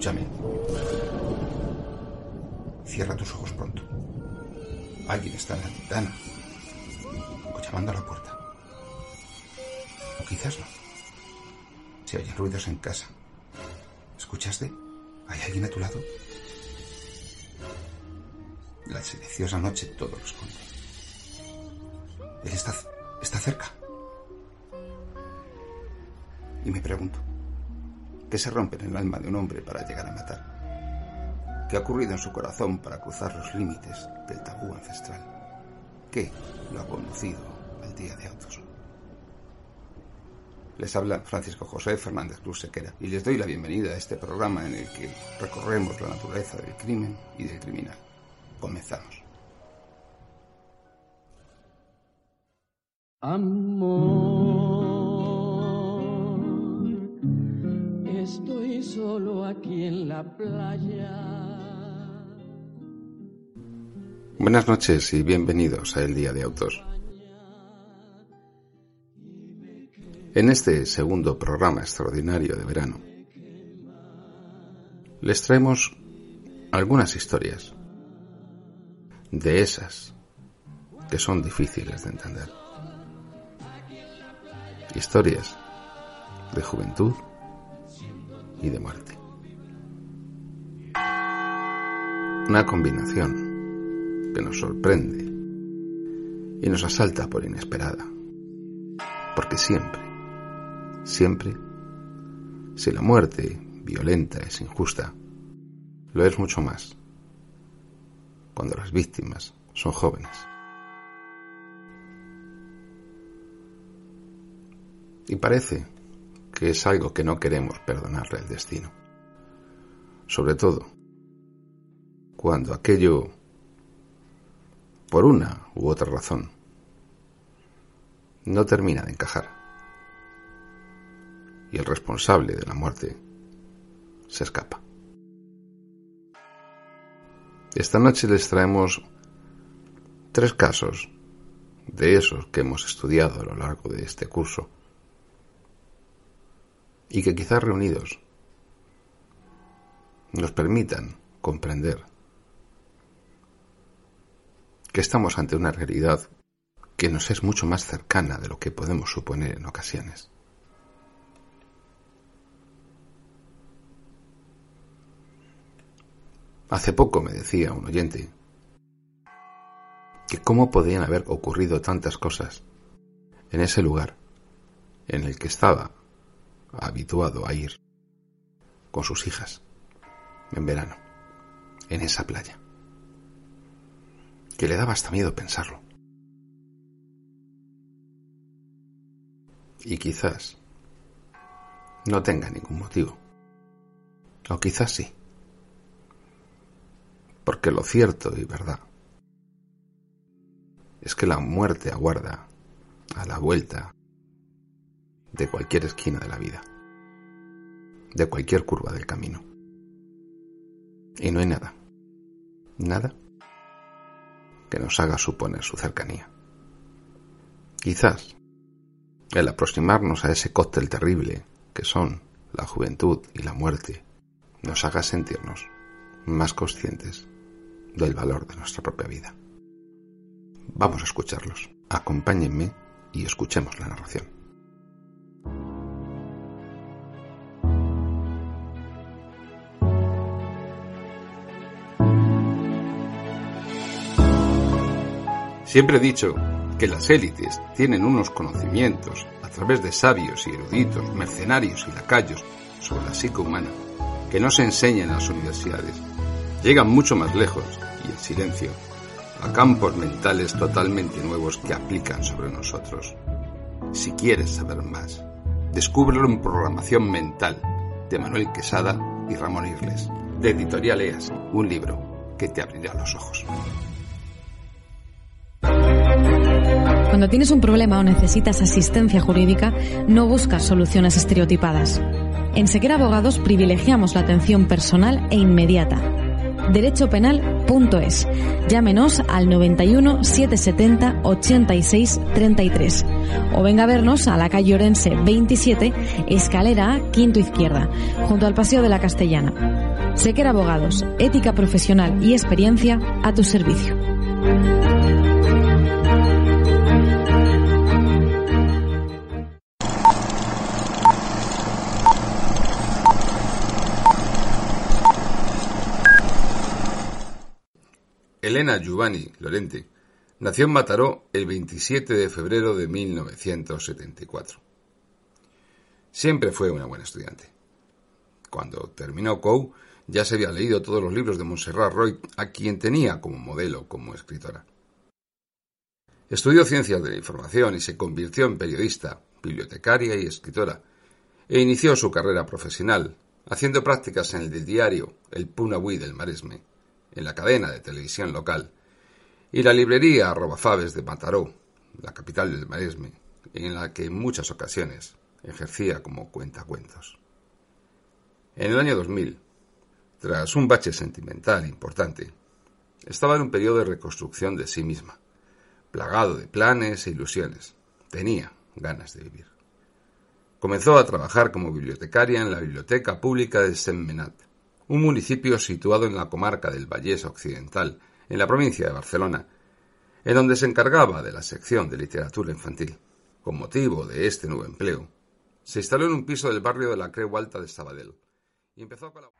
Escúchame. Cierra tus ojos pronto. Alguien está en la ventana. O llamando a la puerta. O quizás no. Si oyen ruidos en casa. ¿Escuchaste? ¿Hay alguien a tu lado? La silenciosa noche todo lo esconde. Él está, está cerca. Y me pregunto, ¿qué se rompe en el alma de un hombre para llegar a matar? ¿Qué ha ocurrido en su corazón para cruzar los límites del tabú ancestral? ¿Qué lo ha conducido al día de autos? Les habla Francisco José Fernández Cruz Sequera y les doy la bienvenida a este programa en el que recorremos la naturaleza del crimen y del criminal. Comenzamos. Amor, solo aquí en la playa. Buenas noches y bienvenidos a El Día de Autos. En este segundo programa extraordinario de verano, les traemos algunas historias de esas que son difíciles de entender. Historias de juventud y de muerte. Una combinación que nos sorprende y nos asalta por inesperada. Porque siempre, siempre, si la muerte violenta es injusta, lo es mucho más cuando las víctimas son jóvenes. Y parece que es algo que no queremos perdonarle al destino. Sobre todo cuando aquello, por una u otra razón, no termina de encajar. Y el responsable de la muerte se escapa. Esta noche les traemos tres casos de esos que hemos estudiado a lo largo de este curso y que quizás reunidos nos permitan comprender que estamos ante una realidad que nos es mucho más cercana de lo que podemos suponer en ocasiones. Hace poco me decía un oyente que cómo podían haber ocurrido tantas cosas en ese lugar en el que estaba habituado a ir con sus hijas en verano, en esa playa, que le daba hasta miedo pensarlo. Y quizás no tenga ningún motivo, o quizás sí, porque lo cierto y verdad es que la muerte aguarda a la vuelta de cualquier esquina de la vida, de cualquier curva del camino. Y no hay nada, nada que nos haga suponer su cercanía. Quizás el aproximarnos a ese cóctel terrible que son la juventud y la muerte nos haga sentirnos más conscientes del valor de nuestra propia vida. Vamos a escucharlos. Acompáñenme y escuchemos la narración. Siempre he dicho que las élites tienen unos conocimientos a través de sabios y eruditos, mercenarios y lacayos sobre la psique humana que no se enseña en las universidades. Llegan mucho más lejos y en silencio a campos mentales totalmente nuevos que aplican sobre nosotros. Si quieres saber más, descúbrelo en Programación Mental de Manuel Quesada y Ramón Irles, de Editorial EAS, un libro que te abrirá los ojos. Cuando tienes un problema o necesitas asistencia jurídica, no buscas soluciones estereotipadas. En Sequer Abogados privilegiamos la atención personal e inmediata. Derechopenal.es. Llámenos al 91 770 86 33 o venga a vernos a la calle Orense 27, escalera A, quinto izquierda, junto al Paseo de la Castellana. Sequer Abogados, ética profesional y experiencia a tu servicio. Elena Giovanni Lorente nació en Mataró el 27 de febrero de 1974. Siempre fue una buena estudiante. Cuando terminó COU, ya se había leído todos los libros de Montserrat Roy, a quien tenía como modelo como escritora. Estudió ciencias de la información y se convirtió en periodista, bibliotecaria y escritora, e inició su carrera profesional, haciendo prácticas en el diario El Punahui del Maresme, en la cadena de televisión local, y la librería Robafabes de Mataró, la capital del Maresme, en la que en muchas ocasiones ejercía como cuentacuentos. En el año 2000, tras un bache sentimental importante, estaba en un periodo de reconstrucción de sí misma, plagado de planes e ilusiones. Tenía ganas de vivir. Comenzó a trabajar como bibliotecaria en la Biblioteca Pública de Semmenat, un municipio situado en la comarca del Vallés Occidental, en la provincia de Barcelona, en donde se encargaba de la sección de literatura infantil. Con motivo de este nuevo empleo, se instaló en un piso del barrio de la Creu Alta de Sabadell y empezó a colaborar.